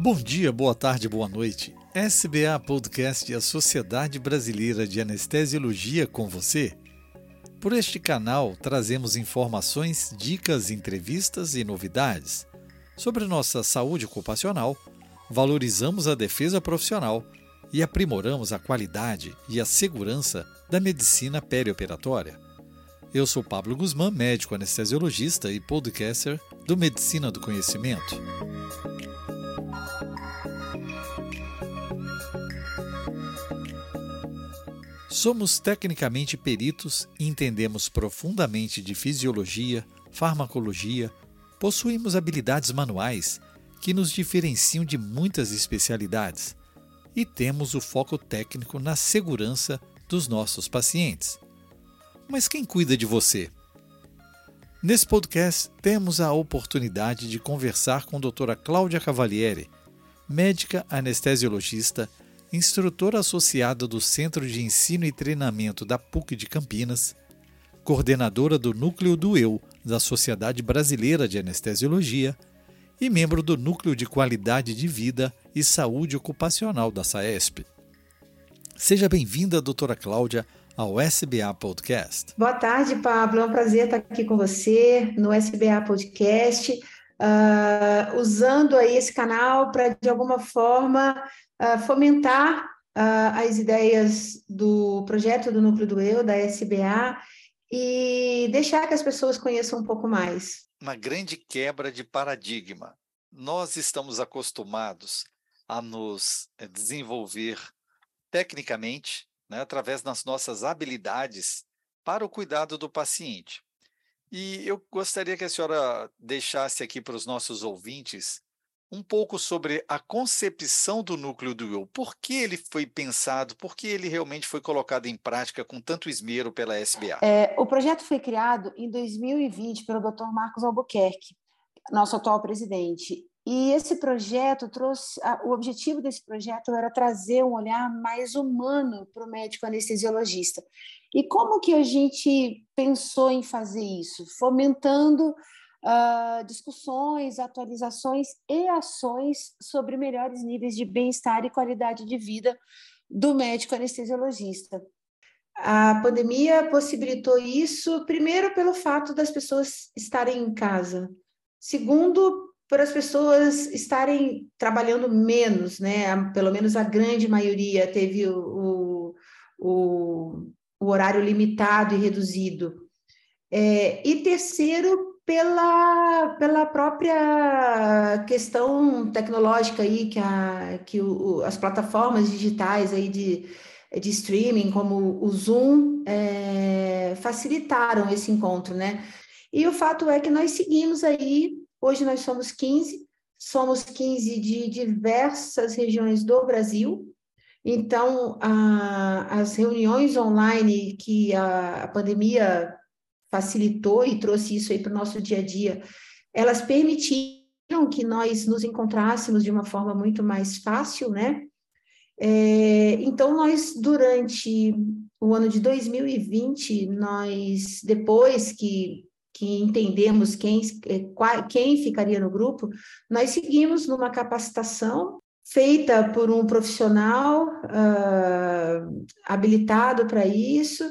Bom dia, boa tarde, boa noite. SBA Podcast e a Sociedade Brasileira de Anestesiologia com você. Por este canal trazemos informações, dicas, entrevistas e novidades sobre nossa saúde ocupacional, valorizamos a defesa profissional e aprimoramos a qualidade e a segurança da medicina perioperatória. Eu sou Pablo Guzmán, médico anestesiologista e podcaster do Medicina do Conhecimento. Somos tecnicamente peritos e entendemos profundamente de fisiologia, farmacologia, possuímos habilidades manuais que nos diferenciam de muitas especialidades e temos o foco técnico na segurança dos nossos pacientes. Mas quem cuida de você? Nesse podcast, temos a oportunidade de conversar com a doutora Cláudia Cavalieri, médica anestesiologista instrutora associada do Centro de Ensino e Treinamento da PUC de Campinas, coordenadora do Núcleo do Eu da Sociedade Brasileira de Anestesiologia e membro do Núcleo de Qualidade de Vida e Saúde Ocupacional da SAESP. Seja bem-vinda, doutora Cláudia, ao SBA Podcast. Boa tarde, Pablo. É um prazer estar aqui com você no SBA Podcast, uh, usando aí esse canal para, de alguma forma, fomentar uh, as ideias do projeto do Núcleo do Eu, da SBA, e deixar que as pessoas conheçam um pouco mais. Uma grande quebra de paradigma. Nós estamos acostumados a nos desenvolver tecnicamente, né, através das nossas habilidades para o cuidado do paciente. E eu gostaria que a senhora deixasse aqui para os nossos ouvintes um pouco sobre a concepção do núcleo do eu. Por que ele foi pensado, por que ele realmente foi colocado em prática com tanto esmero pela SBA? É, o projeto foi criado em 2020 pelo Dr. Marcos Albuquerque, nosso atual presidente. E esse projeto trouxe, o objetivo desse projeto era trazer um olhar mais humano para o médico anestesiologista. E como que a gente pensou em fazer isso? Fomentando uh, discussões, atualizações e ações sobre melhores níveis de bem-estar e qualidade de vida do médico anestesiologista. A pandemia possibilitou isso, primeiro, pelo fato das pessoas estarem em casa, segundo, por as pessoas estarem trabalhando menos, né? Pelo menos a grande maioria teve o, o, o horário limitado e reduzido. É, e terceiro, pela, pela própria questão tecnológica aí que, a, que o, as plataformas digitais aí de, de streaming, como o Zoom, é, facilitaram esse encontro, né? E o fato é que nós seguimos aí, hoje nós somos 15, somos 15 de diversas regiões do Brasil, então a, as reuniões online que a, a pandemia facilitou e trouxe isso aí para o nosso dia a dia, elas permitiram que nós nos encontrássemos de uma forma muito mais fácil, né? É, então, nós, durante o ano de 2020, nós, depois que, que entendemos quem, quem ficaria no grupo, nós seguimos numa capacitação feita por um profissional uh, habilitado para isso,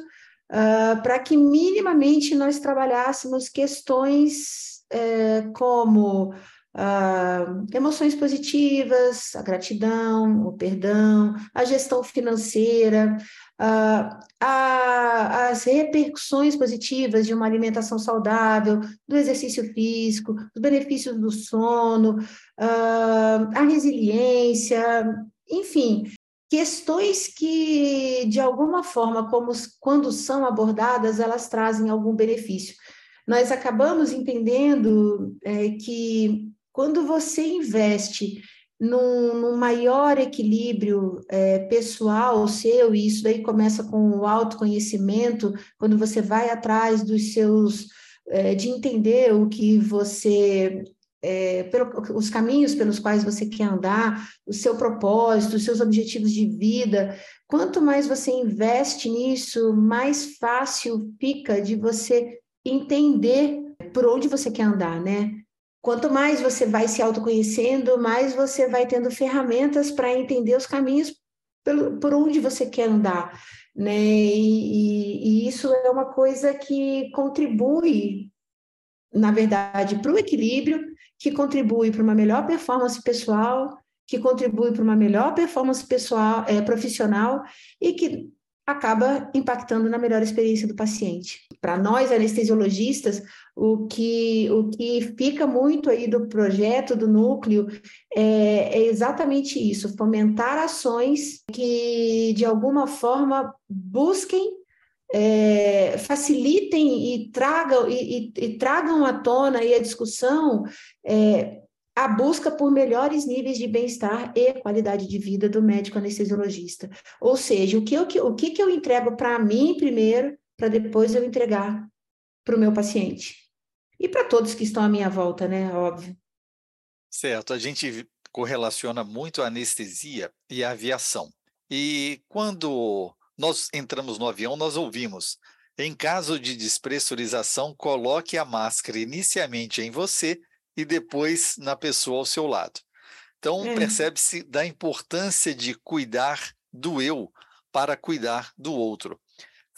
uh, para que minimamente nós trabalhássemos questões uh, como uh, emoções positivas, a gratidão, o perdão, a gestão financeira, a, as repercussões positivas de uma alimentação saudável, do exercício físico, os benefícios do sono, a resiliência, enfim, questões que, de alguma forma, como quando são abordadas, elas trazem algum benefício. Nós acabamos entendendo é, que quando você investe num, num maior equilíbrio é, pessoal seu, e isso daí começa com o autoconhecimento, quando você vai atrás dos seus, é, de entender o que você é, pelo, os caminhos pelos quais você quer andar, o seu propósito, os seus objetivos de vida. Quanto mais você investe nisso, mais fácil fica de você entender por onde você quer andar, né? quanto mais você vai se autoconhecendo, mais você vai tendo ferramentas para entender os caminhos pelo, por onde você quer andar. Né? E, e isso é uma coisa que contribui, na verdade, para o equilíbrio, que contribui para uma melhor performance pessoal, que contribui para uma melhor performance pessoal, é, profissional e que acaba impactando na melhor experiência do paciente. Para nós anestesiologistas, o que, o que fica muito aí do projeto, do núcleo, é, é exatamente isso: fomentar ações que, de alguma forma, busquem é, facilitem e tragam e, e, e, tragam à tona e a discussão é, a busca por melhores níveis de bem-estar e qualidade de vida do médico anestesiologista. Ou seja, o que eu, o que, que eu entrego para mim primeiro, para depois eu entregar para o meu paciente. E para todos que estão à minha volta, né? Óbvio. Certo. A gente correlaciona muito a anestesia e a aviação. E quando nós entramos no avião, nós ouvimos: em caso de despressurização, coloque a máscara inicialmente em você e depois na pessoa ao seu lado. Então, é. percebe-se da importância de cuidar do eu para cuidar do outro.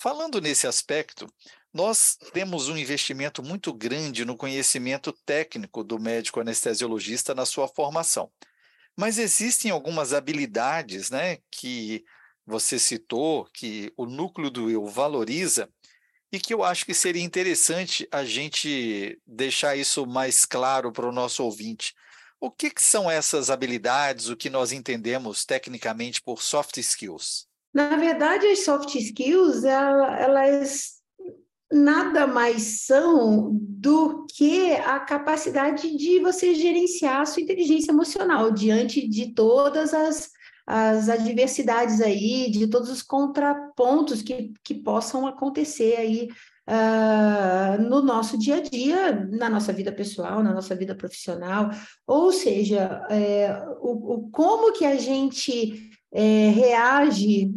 Falando nesse aspecto, nós temos um investimento muito grande no conhecimento técnico do médico anestesiologista na sua formação. Mas existem algumas habilidades né, que você citou, que o núcleo do eu valoriza, e que eu acho que seria interessante a gente deixar isso mais claro para o nosso ouvinte. O que, que, são essas habilidades, o que nós entendemos tecnicamente por soft skills? Na verdade, as soft skills, elas nada mais são do que a capacidade de você gerenciar a sua inteligência emocional diante de todas as as adversidades aí, de todos os contrapontos que, que possam acontecer aí uh, no nosso dia a dia, na nossa vida pessoal, na nossa vida profissional, ou seja, é, o, o, como que a gente é, reage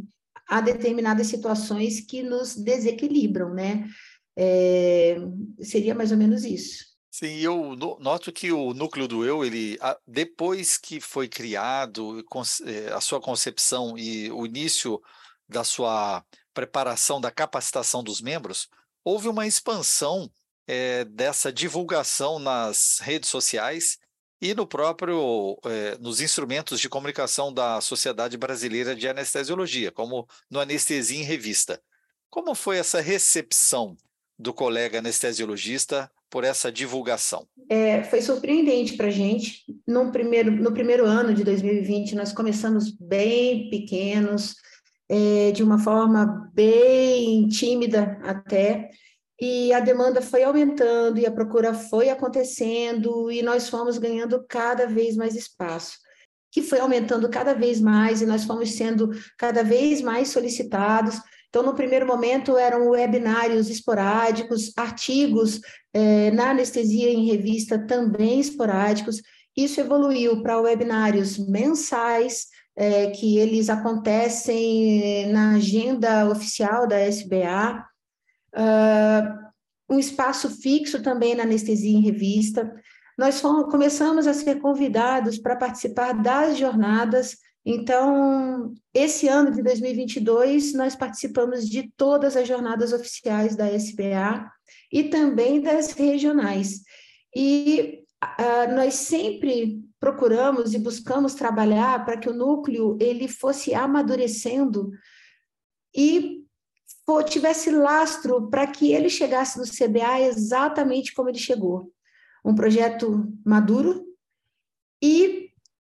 a determinadas situações que nos desequilibram, né? É, seria mais ou menos isso. Sim, eu noto que o núcleo do eu, ele depois que foi criado, eh, a sua concepção e o início da sua preparação, da capacitação dos membros, houve uma expansão é, dessa divulgação nas redes sociais e no próprio é, nos instrumentos de comunicação da Sociedade Brasileira de Anestesiologia, como no Anestesia em Revista. Como foi essa recepção do colega anestesiologista por essa divulgação? É, foi surpreendente para a gente. No primeiro, no primeiro ano de 2020, nós começamos bem pequenos, é, de uma forma bem tímida até, e a demanda foi aumentando e a procura foi acontecendo e nós fomos ganhando cada vez mais espaço que foi aumentando cada vez mais e nós fomos sendo cada vez mais solicitados então, no primeiro momento, eram webinários esporádicos, artigos eh, na anestesia em revista também esporádicos. Isso evoluiu para webinários mensais, eh, que eles acontecem na agenda oficial da SBA. Uh, ah, um espaço fixo também na anestesia em revista. Nós fomos, começamos a ser convidados para participar das jornadas então, esse ano de 2022, nós participamos de todas as jornadas oficiais da SBA e também das regionais. E uh, nós sempre procuramos e buscamos trabalhar para que o núcleo ele fosse amadurecendo e tivesse lastro para que ele chegasse no CBA exatamente como ele chegou. Um projeto maduro e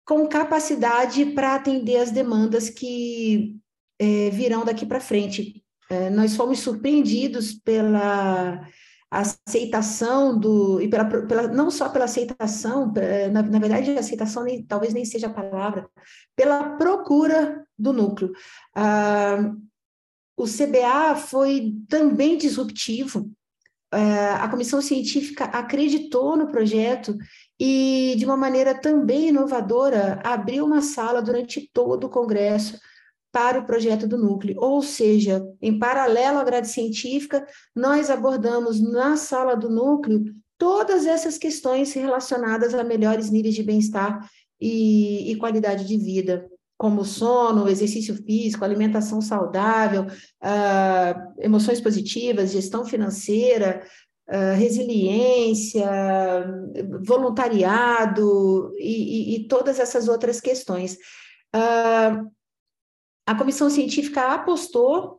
com capacidade para atender as demandas que é, virão daqui para frente. É, nós fomos surpreendidos pela aceitação do e pela, pela, não só pela aceitação é, na, na verdade aceitação nem, talvez nem seja a palavra pela procura do núcleo ah, o CBA foi também disruptivo é, a comissão científica acreditou no projeto e, de uma maneira também inovadora, abriu uma sala durante todo o congresso para o projeto do núcleo. Ou seja, em paralelo à grade científica, nós abordamos na sala do núcleo todas essas questões relacionadas a melhores níveis de bem-estar e, e qualidade de vida como sono, exercício físico, alimentação saudável, uh, emoções positivas, gestão financeira, resiliência, voluntariado e, e, e, todas essas outras questões. Uh, a comissão científica apostou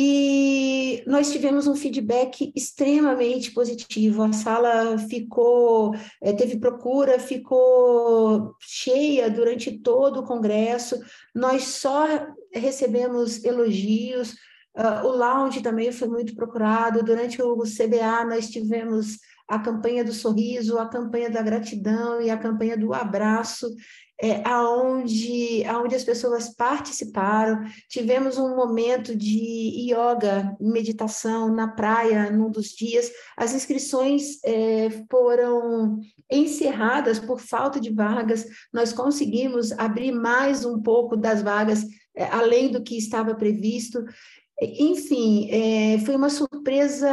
e nós tivemos um feedback extremamente positivo. A sala ficou, eh, teve procura, ficou cheia durante todo o congresso. Nós só recebemos elogios. Uh, o lounge também foi muito procurado. Durante o CBA, nós tivemos a campanha do sorriso, a campanha da gratidão e a campanha do abraço é, aonde, aonde as pessoas participaram. Tivemos um momento de yoga, meditação na praia, num dos dias. As inscrições é, foram encerradas por falta de vagas. Nós conseguimos abrir mais um pouco das vagas, é, além do que estava previsto. Enfim, é, foi uma surpresa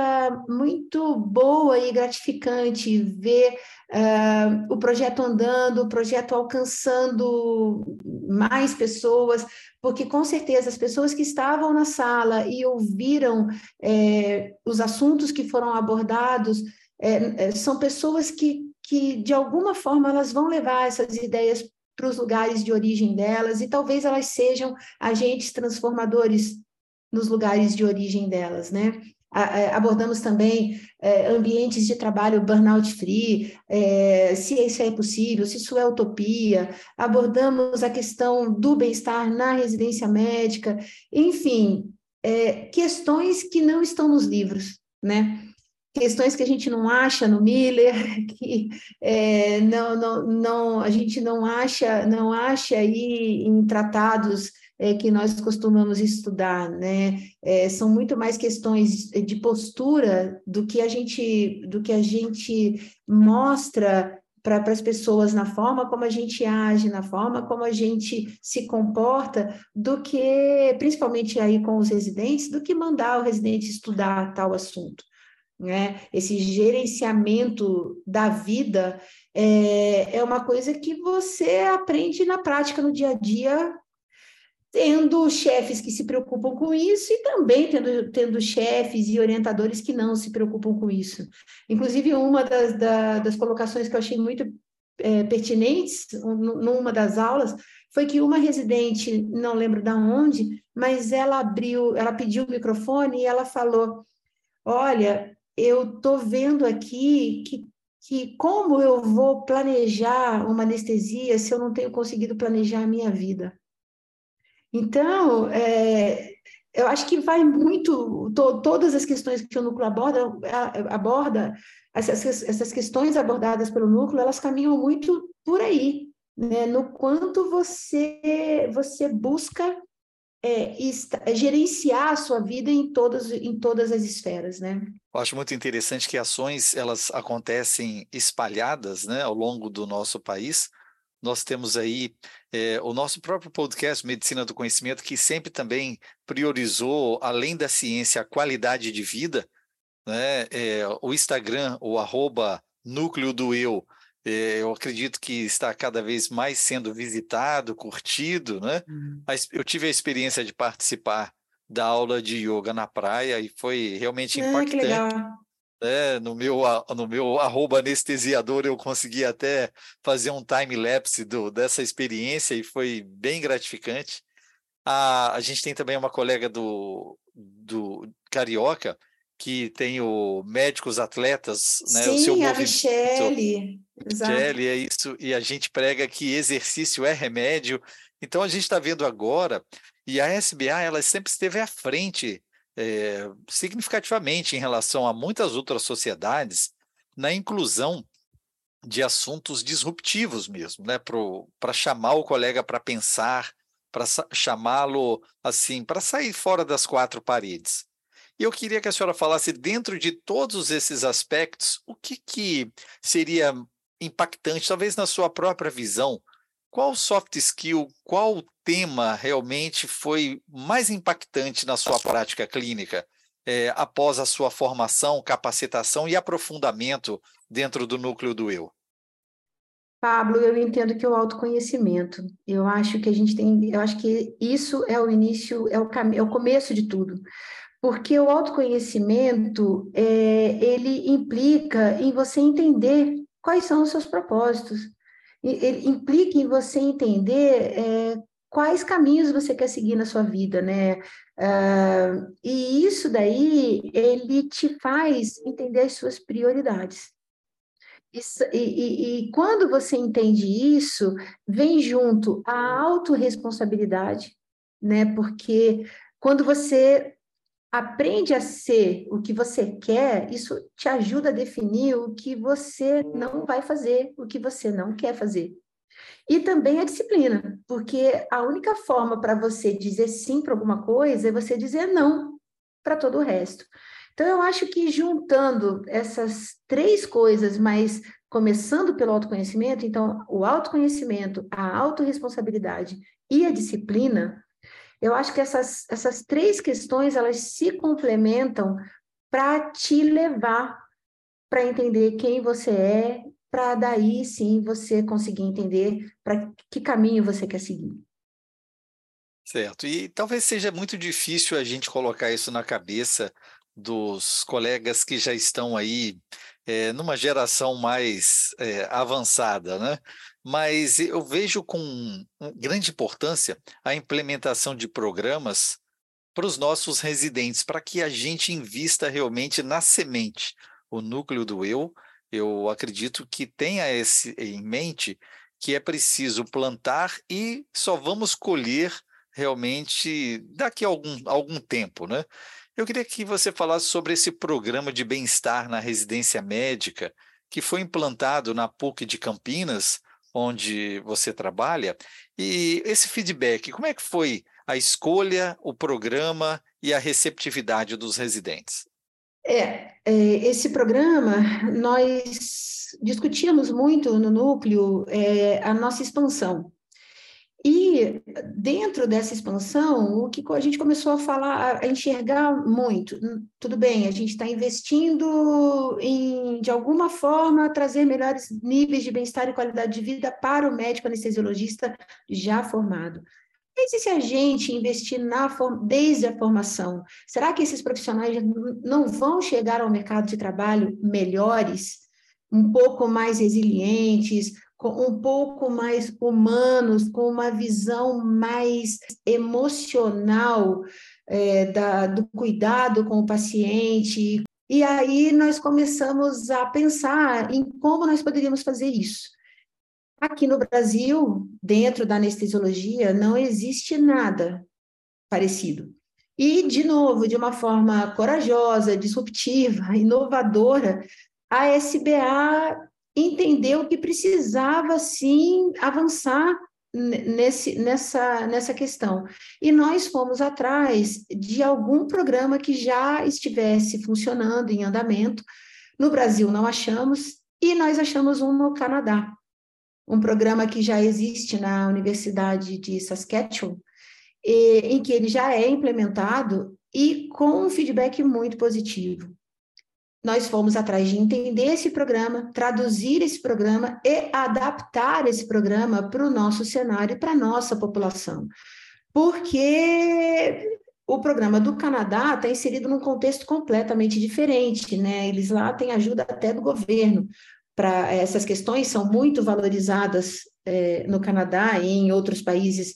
muito boa e gratificante ver uh, o projeto andando, o projeto alcançando mais pessoas, porque com certeza as pessoas que estavam na sala e ouviram é, os assuntos que foram abordados é, são pessoas que, que, de alguma forma, elas vão levar essas ideias para os lugares de origem delas e talvez elas sejam agentes transformadores nos lugares de origem delas, né? Abordamos também é, ambientes de trabalho burnout free, é, se isso é possível, se isso é utopia. Abordamos a questão do bem-estar na residência médica, enfim, é, questões que não estão nos livros, né? questões que a gente não acha no Miller, que não, não, não, a gente não acha, não acha aí em tratados é, que nós costumamos estudar, né? É, são muito mais questões de postura do que a gente, do que a gente mostra para as pessoas na forma como a gente age, na forma como a gente se comporta, do que, principalmente aí com os residentes, do que mandar o residente estudar tal assunto. Né? Esse gerenciamento da vida é, é uma coisa que você aprende na prática, no dia a dia, tendo chefes que se preocupam com isso e também tendo, tendo chefes e orientadores que não se preocupam com isso. Inclusive, uma das, da, das colocações que eu achei muito é, pertinentes numa das aulas foi que uma residente, não lembro de onde, mas ela abriu, ela pediu o microfone e ela falou: Olha, eu estou vendo aqui que, que como eu vou planejar uma anestesia se eu não tenho conseguido planejar a minha vida? Então, é, eu acho que vai muito, to, todas as questões que o núcleo aborda, aborda essas, essas questões abordadas pelo núcleo, elas caminham muito por aí, né? no quanto você, você busca é, gerenciar a sua vida em todas, em todas as esferas, né? Eu acho muito interessante que ações elas acontecem espalhadas, né, ao longo do nosso país, nós temos aí é, o nosso próprio podcast Medicina do Conhecimento, que sempre também priorizou, além da ciência, a qualidade de vida. Né? É, o Instagram, o arroba núcleo do eu, é, eu acredito que está cada vez mais sendo visitado, curtido. Né? Uhum. Eu tive a experiência de participar da aula de yoga na praia e foi realmente ah, impactante né? No meu, no meu arroba anestesiador eu consegui até fazer um time-lapse dessa experiência e foi bem gratificante. A, a gente tem também uma colega do, do Carioca, que tem o Médicos Atletas, né? Sim, o seu a Michele. Michele, é isso. E a gente prega que exercício é remédio. Então a gente está vendo agora, e a SBA ela sempre esteve à frente é, significativamente em relação a muitas outras sociedades na inclusão de assuntos disruptivos mesmo, né? Para chamar o colega para pensar, para chamá-lo assim, para sair fora das quatro paredes. E eu queria que a senhora falasse, dentro de todos esses aspectos, o que, que seria impactante, talvez na sua própria visão, qual soft skill, qual tema realmente foi mais impactante na sua prática clínica? é, após a sua formação, capacitação e aprofundamento dentro do núcleo do eu? Pablo, eu entendo que é o autoconhecimento. Eu acho que a gente tem, eu acho que isso é o início, é o caminho, é o começo de tudo. Porque o autoconhecimento, é, ele implica em você entender quais são os seus propósitos. Ele implica em você entender é, quais caminhos você quer seguir na sua vida, né? Uh, e isso daí, ele te faz entender as suas prioridades. Isso, e, e, e, quando você entende isso, vem junto a autorresponsabilidade, né? Porque quando você aprende a ser o que você quer, isso te ajuda a definir o que você não vai fazer, o que você não quer fazer. E também a disciplina, porque a única forma para você dizer sim para alguma coisa é você dizer não para todo o resto. Então, eu acho que juntando essas três coisas, mas começando pelo autoconhecimento, então, o autoconhecimento, a autorresponsabilidade e a disciplina, eu acho que essas, essas três questões, elas se complementam para te levar para entender quem você é, para daí sim você conseguir entender para que caminho você quer seguir. Certo. E talvez seja muito difícil a gente colocar isso na cabeça dos colegas que já estão aí é, numa geração mais é, avançada, né? Mas eu vejo com grande importância a implementação de programas para os nossos residentes, para que a gente invista realmente na semente, o núcleo do eu. Eu acredito que tenha esse em mente que é preciso plantar e só vamos colher realmente daqui a algum, algum tempo, né? Eu queria que você falasse sobre esse programa de bem-estar na residência médica que foi implantado na PUC de Campinas, onde você trabalha, e esse feedback, como é que foi a escolha, o programa e a receptividade dos residentes? É, é esse programa, nós discutíamos muito no núcleo é, a nossa expansão. E dentro dessa expansão, o que a gente começou a falar, a enxergar muito, hum, tudo bem, a gente está investindo em, de alguma forma, trazer melhores níveis de bem-estar e qualidade de vida para o médico anestesiologista já formado. Mas e se a gente investir na, desde a formação? Será que esses profissionais não vão chegar ao mercado de trabalho melhores, um pouco mais resilientes, um pouco mais humanos, com uma visão mais emocional é, da, do cuidado com o paciente. E aí nós começamos a pensar em como nós poderíamos fazer isso. Aqui no Brasil, dentro da anestesiologia, não existe nada parecido. E, de novo, de uma forma corajosa, disruptiva, inovadora, a SBA entendeu que precisava sim avançar nesse, nessa, nessa questão. E nós fomos atrás de algum programa que já estivesse funcionando em andamento. No Brasil não achamos, e nós achamos um no Canadá, um programa que já existe na Universidade de Saskatchewan, e, em que ele já é implementado e com um feedback muito positivo nós fomos atrás de entender esse programa, traduzir esse programa e adaptar esse programa para o nosso cenário e para a nossa população. Porque o programa do Canadá está inserido num contexto completamente diferente, né? Eles lá têm ajuda até do governo para essas questões são muito valorizadas é, no Canadá e em outros países.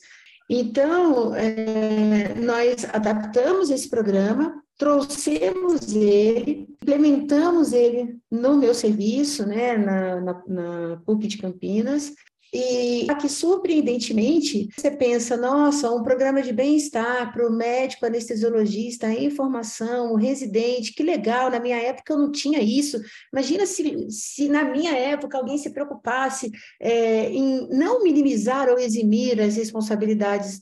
Então, é, nós adaptamos esse programa trouxemos ele, implementamos ele no meu serviço, né, na, na, na PUC de Campinas, e aqui, surpreendentemente, você pensa, nossa, um programa de bem-estar para o médico anestesiologista, a informação, o residente, que legal, na minha época eu não tinha isso. Imagina se, se na minha época alguém se preocupasse é, em não minimizar ou eximir as responsabilidades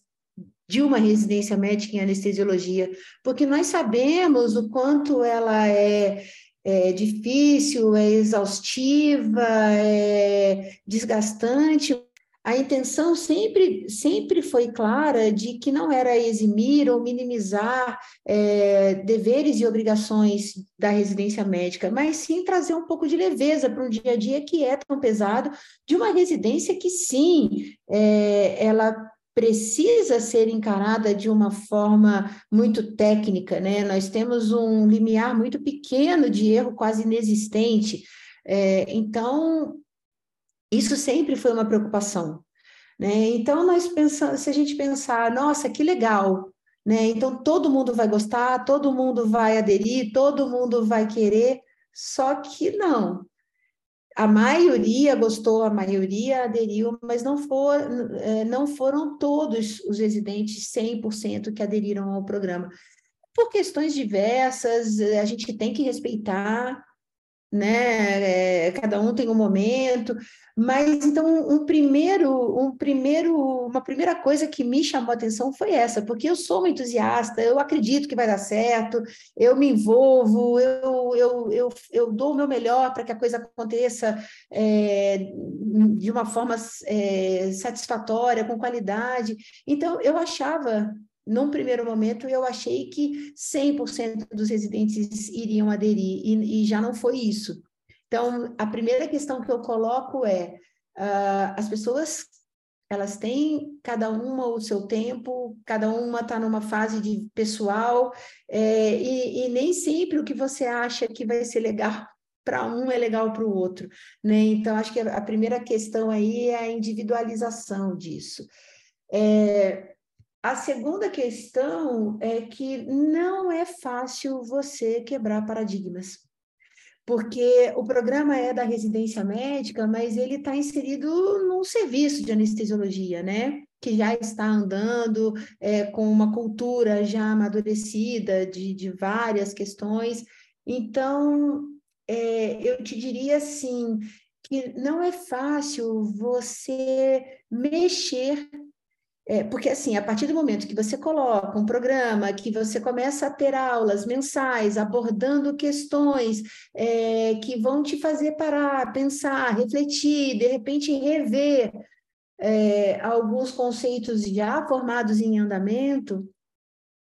de uma residência médica em anestesiologia, porque nós sabemos o quanto ela é, é difícil, é exaustiva, é desgastante. a intenção sempre, sempre foi clara de que não era eximir ou minimizar é, deveres e obrigações da residência médica, mas sim trazer um pouco de leveza para um dia a dia que é tão pesado, de uma residência que sim, é, ela precisa ser encarada de uma forma muito técnica, né? Nós temos um limiar muito pequeno de erro, quase inexistente. É, então, isso sempre foi uma preocupação. Né? Então, nós pensamos, se a gente pensar, nossa, que legal, né? então todo mundo vai gostar, todo mundo vai aderir, todo mundo vai querer, só que não. A maioria gostou, a maioria aderiu, mas não, for, é, não foram todos os residentes 100% que aderiram ao programa. Por questões diversas, a gente tem que respeitar, né? É, cada um tem um momento, mas então um primeiro, um primeiro, uma primeira coisa que me chamou a atenção foi essa, porque eu sou uma entusiasta, eu acredito que vai dar certo, eu me envolvo, eu, eu, eu, eu dou o meu melhor para que a coisa aconteça é, de uma forma é, satisfatória, com qualidade. Então eu achava num primeiro momento, eu achei que 100% dos residentes iriam aderir, e, e, já não foi isso. Então, a primeira questão que eu coloco é: uh, as pessoas elas têm cada uma o seu tempo, cada uma está numa fase de pessoal, é, e, e, nem sempre o que você acha que vai ser legal para um é legal para o outro, né? Então acho que a, primeira questão aí é a individualização disso. É, a segunda questão é que não é fácil você quebrar paradigmas, porque o programa é da residência médica, mas ele está inserido num serviço de anestesiologia, né? Que já está andando é, com uma cultura já amadurecida de, de várias questões. Então, é, eu te diria assim que não é fácil você mexer é, porque, assim, a partir do momento que você coloca um programa, que você começa a ter aulas mensais abordando questões é, que vão te fazer parar, pensar, refletir, de repente rever é, alguns conceitos já formados em andamento,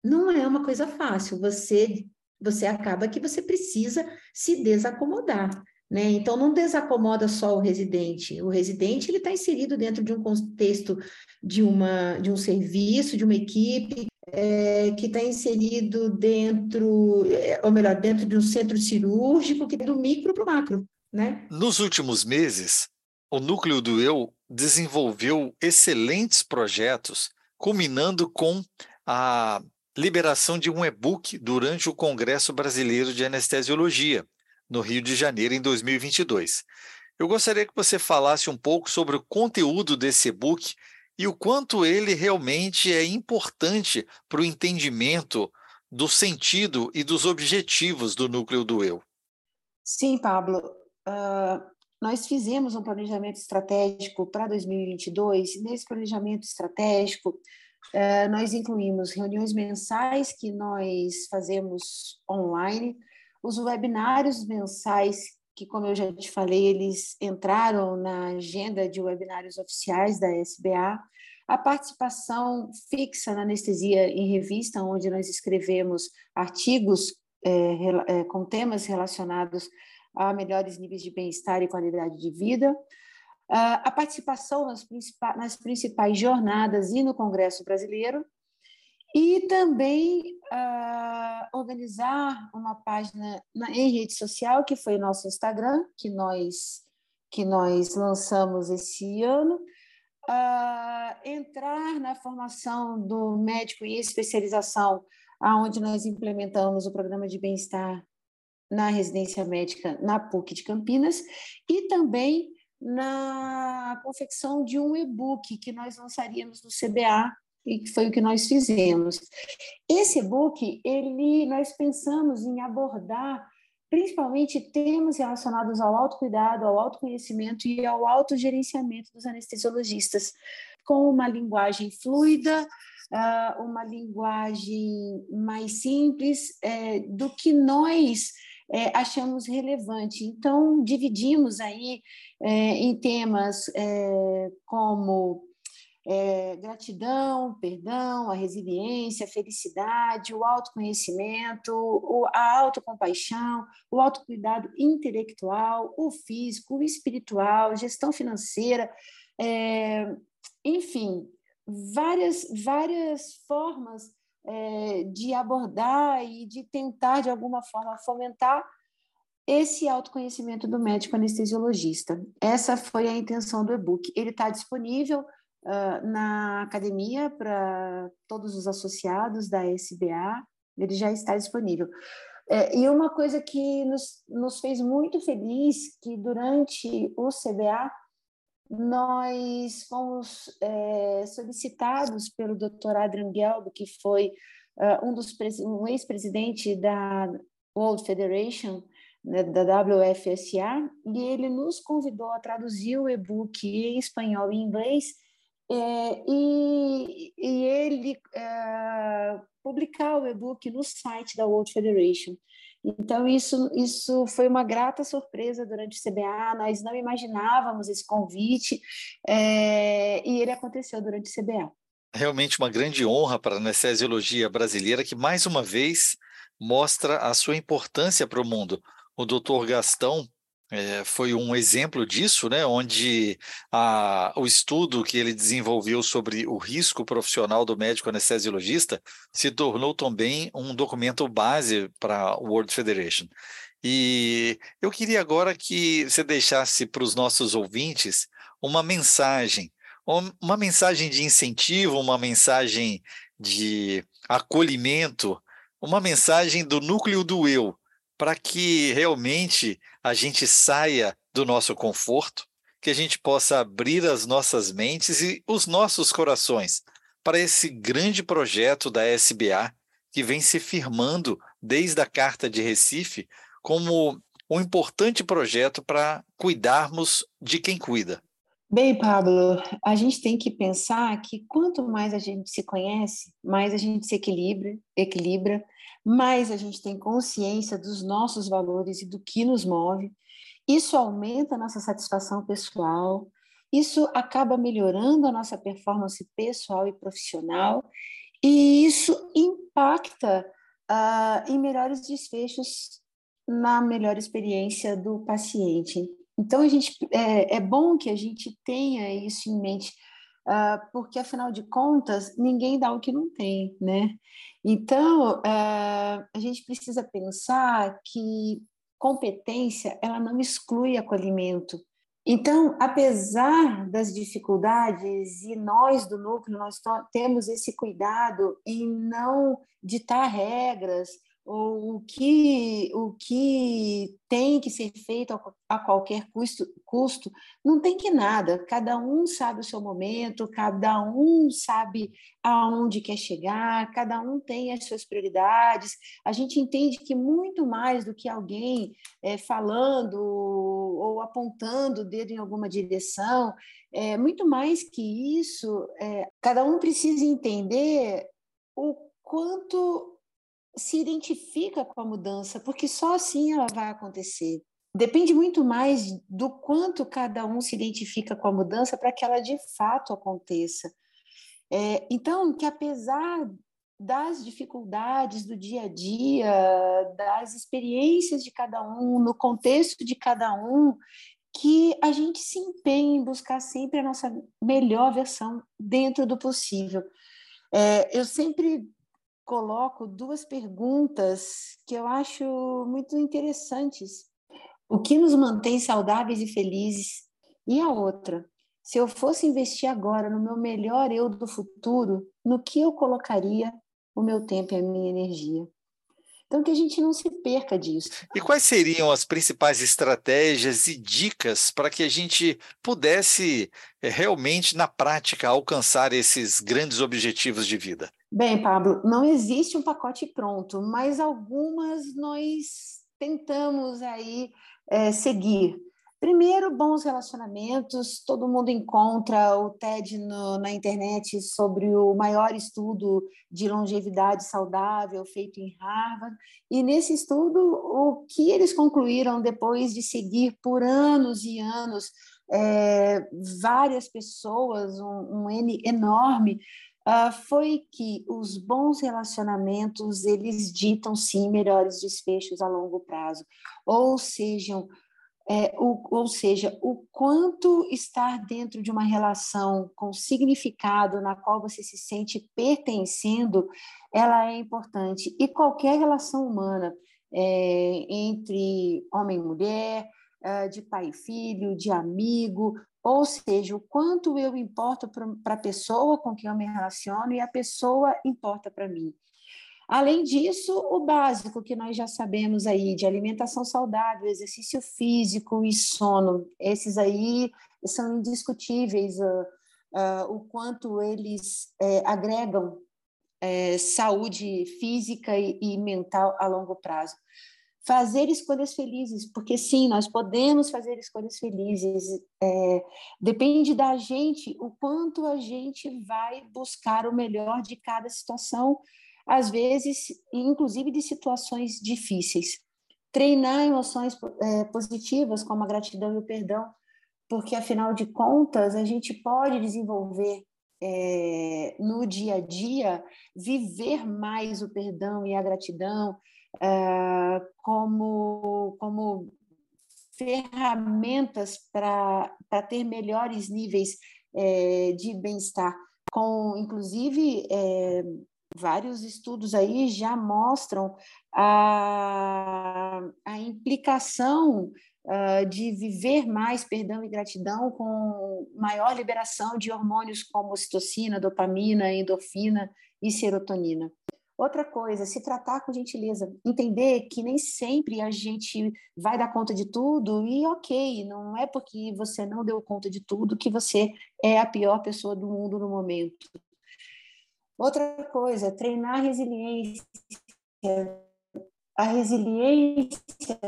não é uma coisa fácil. Você, você acaba que você precisa se desacomodar. Né? Então, não desacomoda só o residente. O residente ele está inserido dentro de um contexto de, uma, de um serviço, de uma equipe, é, que está inserido dentro, é, ou melhor, dentro de um centro cirúrgico, que é do micro para o macro. Né? Nos últimos meses, o Núcleo do Eu desenvolveu excelentes projetos, culminando com a liberação de um e-book durante o Congresso Brasileiro de Anestesiologia, no Rio de Janeiro, em 2022. Eu gostaria que você falasse um pouco sobre o conteúdo desse e-book e o quanto ele realmente é importante para o entendimento do sentido e dos objetivos do núcleo do eu. Sim, Pablo. Uh, nós fizemos um planejamento estratégico para 2022. Nesse planejamento estratégico, uh, nós incluímos reuniões mensais que nós fazemos online, os webinários mensais, que, como eu já te falei, eles entraram na agenda de webinários oficiais da SBA, a. Participação fixa na anestesia em revista, onde nós escrevemos artigos é, é, com temas relacionados a melhores níveis de bem-estar e qualidade de vida, a participação nas, nas principais jornadas e no Congresso Brasileiro, e também uh, organizar uma página na, em rede social, que foi nosso Instagram, que nós, que nós lançamos esse ano, uh, entrar na formação do médico em especialização, aonde nós implementamos o programa de bem-estar na residência médica na PUC de Campinas, e também na confecção de um e-book que nós lançaríamos no CBA e que foi o que nós fizemos. Esse e-book, ele, nós pensamos em abordar principalmente temas relacionados ao autocuidado, ao autoconhecimento e ao autogerenciamento dos anestesiologistas, com uma linguagem fluida, ah, uma linguagem mais simples, é, do que nós é, achamos relevante. Então, dividimos aí é, em temas como é, gratidão, perdão, a resiliência, a felicidade, o autoconhecimento, a autocompaixão, o autocuidado intelectual, o físico, o espiritual, gestão financeira, é, enfim, várias, várias formas é, de abordar e de tentar, de alguma forma, fomentar esse autoconhecimento do médico anestesiologista. Essa foi a intenção do e-book. Ele está disponível na academia para todos os associados da SBA, ele já está disponível. É, e uma coisa que nos, nos fez muito feliz, que durante o CBA, nós fomos é, solicitados pelo Dr. Adrian Gelb, que foi uh, um dos um ex-presidente da World Federation, né, da WFSA, e ele nos convidou a traduzir o e-book em espanhol e inglês, é, e, e, ele é, publicar o e-book no site da World Federation. Então, isso, isso foi uma grata surpresa durante o CBA, nós não imaginávamos esse convite, é, e ele aconteceu durante o CBA. Realmente uma grande honra para a anestesiologia brasileira, que mais uma vez mostra a sua importância para o mundo. O doutor Gastão é, foi um exemplo disso, né, onde a, o estudo que ele desenvolveu sobre o risco profissional do médico anestesiologista se tornou também um documento base para a World Federation. E eu queria agora que você deixasse para os nossos ouvintes uma mensagem, uma mensagem de incentivo, uma mensagem de acolhimento, uma mensagem do núcleo do eu, para que realmente a gente saia do nosso conforto, que a gente possa abrir as nossas mentes e os nossos corações para esse grande projeto da SBA que vem se firmando desde a Carta de Recife como um importante projeto para cuidarmos de quem cuida. Bem, Pablo, a gente tem que pensar que quanto mais a gente se conhece, mais a gente se equilibra, equilibra mais a gente tem consciência dos nossos valores e do que nos move. Isso aumenta a nossa satisfação pessoal, isso acaba melhorando a nossa performance pessoal e profissional, e isso impacta uh, em melhores desfechos na melhor experiência do paciente. Então, a gente, é, é bom que a gente tenha isso em mente, uh, porque, afinal de contas, ninguém dá o que não tem, né? Então, uh, a gente precisa pensar que competência ela não exclui acolhimento. Então, apesar das dificuldades, e nós do núcleo, nós temos esse cuidado em não ditar regras o que, o que tem que ser feito a, qualquer custo, custo, não tem que nada. Cada um sabe o seu momento, cada um sabe aonde quer chegar, cada um tem as suas prioridades. A gente entende que muito mais do que alguém é, falando ou apontando o dedo em alguma direção, é, muito mais que isso, é, cada um precisa entender o quanto se identifica com a mudança, porque só assim ela vai acontecer. Depende muito mais do quanto cada um se identifica com a mudança para que ela de fato aconteça. É, então, que apesar das dificuldades do dia a dia, das experiências de cada um, no contexto de cada um, que a gente se empenhe em buscar sempre a nossa melhor versão dentro do possível. É, eu sempre coloco duas perguntas que eu acho muito interessantes. O que nos mantém saudáveis e felizes? E a outra, se eu fosse investir agora no meu melhor eu do futuro, no que eu colocaria o meu tempo e a minha energia? Então, que a gente não se perca disso. E quais seriam as principais estratégias e dicas para que a gente pudesse eh, realmente, na prática, alcançar esses grandes objetivos de vida? Bem, Pablo, não existe um pacote pronto, mas algumas nós tentamos aí é, seguir. Primeiro, bons relacionamentos. Todo mundo encontra o TED no, na internet sobre o maior estudo de longevidade saudável feito em Harvard. E nesse estudo, o que eles concluíram depois de seguir por anos e anos é, várias pessoas, um, um N enorme, uh, foi que os bons relacionamentos eles ditam sim melhores desfechos a longo prazo, ou sejam é, o, ou seja, o quanto estar dentro de uma relação com significado na qual você se sente pertencendo, ela é importante. E qualquer relação humana, é, entre homem e mulher, é, de pai e filho, de amigo, ou seja, o quanto eu importo para a pessoa com quem eu me relaciono e a pessoa importa para mim. Além disso, o básico que nós já sabemos aí de alimentação saudável, exercício físico e sono, esses aí são indiscutíveis uh, uh, o quanto eles é, agregam é, saúde física e, e mental a longo prazo fazer escolhas felizes, porque sim, nós podemos fazer escolhas felizes. É, depende da gente o quanto a gente vai buscar o melhor de cada situação às vezes, inclusive de situações difíceis. Treinar emoções é, positivas, como a gratidão e o perdão, porque, afinal de contas, a gente pode desenvolver é, no dia a dia, viver mais o perdão e a gratidão é, como, como ferramentas para ter melhores níveis é, de bem-estar, com inclusive é, vários estudos aí já mostram a, a implicação uh, de viver mais perdão e gratidão com maior liberação de hormônios como ocitocina, dopamina, endorfina e serotonina. Outra coisa, se tratar com gentileza, entender que nem sempre a gente vai dar conta de tudo e ok, não é porque você não deu conta de tudo que você é a pior pessoa do mundo no momento. Outra coisa, treinar a resiliência. A resiliência,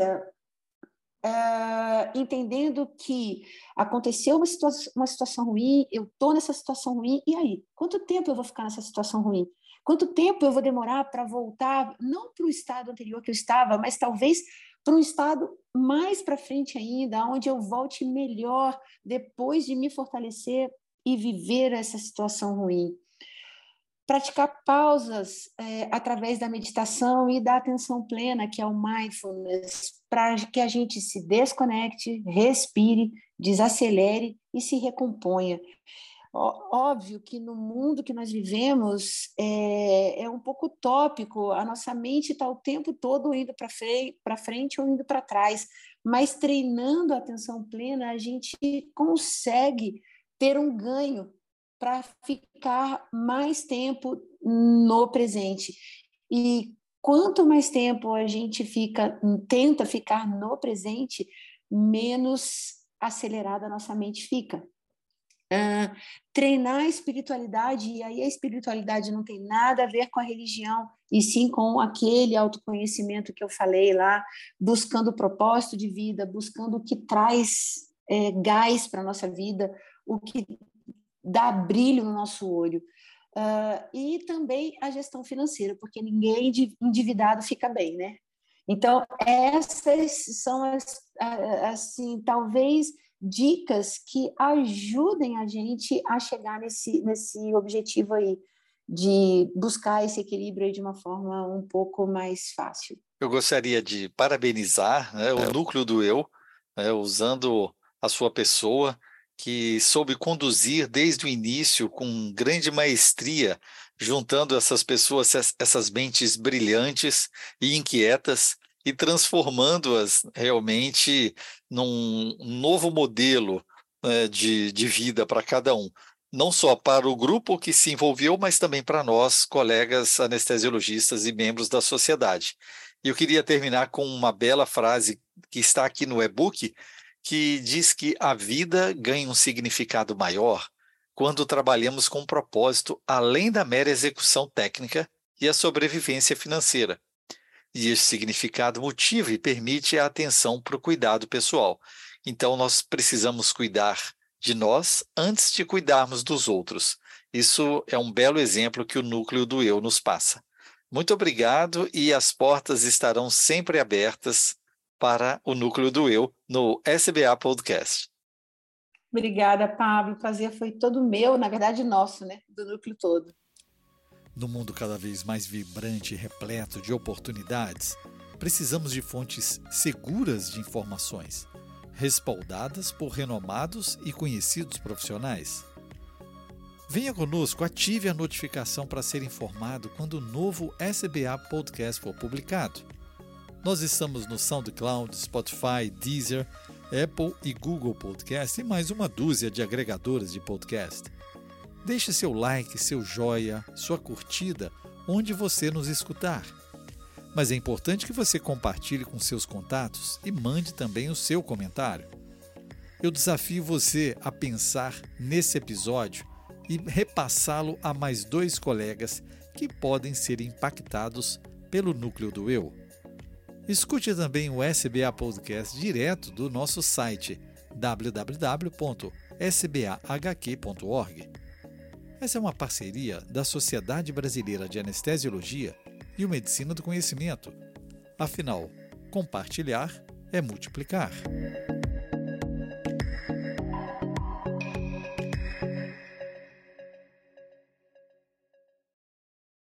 é, entendendo que aconteceu uma, situa uma situação ruim, eu estou nessa situação ruim, e aí? Quanto tempo eu vou ficar nessa situação ruim? Quanto tempo eu vou demorar para voltar, não para o estado anterior que eu estava, mas talvez para um estado mais para frente ainda, onde eu volte melhor depois de me fortalecer e viver essa situação ruim praticar pausas é, através da meditação e da atenção plena, que é o mindfulness, para que a gente se desconecte, respire, desacelere e se recomponha. Óbvio que no mundo que nós vivemos é, é um pouco tópico, a nossa mente está o tempo todo indo para frente, frente ou indo para trás, mas treinando a atenção plena, a gente consegue ter um ganho para ficar mais tempo no presente. E quanto mais tempo a gente fica, tenta ficar no presente, menos acelerada a nossa mente fica. Uh, treinar a espiritualidade, e aí a espiritualidade não tem nada a ver com a religião, e sim com aquele autoconhecimento que eu falei lá, buscando o propósito de vida, buscando o que traz é, gás para a nossa vida, o que dá brilho no nosso olho. Uh, e também a gestão financeira, porque ninguém endividado fica bem, né? Então, essas são as, assim, talvez dicas que ajudem a gente a chegar nesse, nesse objetivo aí, de buscar esse equilíbrio de uma forma um pouco mais fácil. Eu gostaria de parabenizar né, o núcleo do eu, né, usando a sua pessoa, que soube conduzir desde o início com grande maestria, juntando essas pessoas, essas mentes brilhantes e inquietas e transformando-as realmente num novo modelo né, de, de vida para cada um. Não só para o grupo que se envolveu, mas também para nós, colegas anestesiologistas e membros da sociedade. E eu queria terminar com uma bela frase que está aqui no e-book, que diz que a vida ganha um significado maior quando trabalhamos com um propósito além da mera execução técnica e a sobrevivência financeira. E esse significado motiva e permite a atenção para o cuidado pessoal. Então, nós precisamos cuidar de nós antes de cuidarmos dos outros. Isso é um belo exemplo que o núcleo do eu nos passa. Muito obrigado e as portas estarão sempre abertas para o núcleo do eu no SBA Podcast. Obrigada, Pablo. O prazer foi todo meu, na verdade nosso, né? Do núcleo todo. No mundo cada vez mais vibrante e repleto de oportunidades, precisamos de fontes seguras de informações, respaldadas por renomados e conhecidos profissionais. Venha conosco, ative a notificação para ser informado quando o novo SBA Podcast for publicado. Nós estamos no SoundCloud, Spotify, Deezer, Apple e Google Podcast e mais uma dúzia de agregadoras de podcast. Deixe seu like, seu joia, sua curtida onde você nos escutar. Mas é importante que você compartilhe com seus contatos e mande também o seu comentário. Eu desafio você a pensar nesse episódio e repassá-lo a mais dois colegas que podem ser impactados pelo núcleo do eu. Escute também o SBA Podcast direto do nosso site www.sbahq.org. Essa é uma parceria da Sociedade Brasileira de Anestesiologia e o Medicina do Conhecimento. Afinal, compartilhar é multiplicar.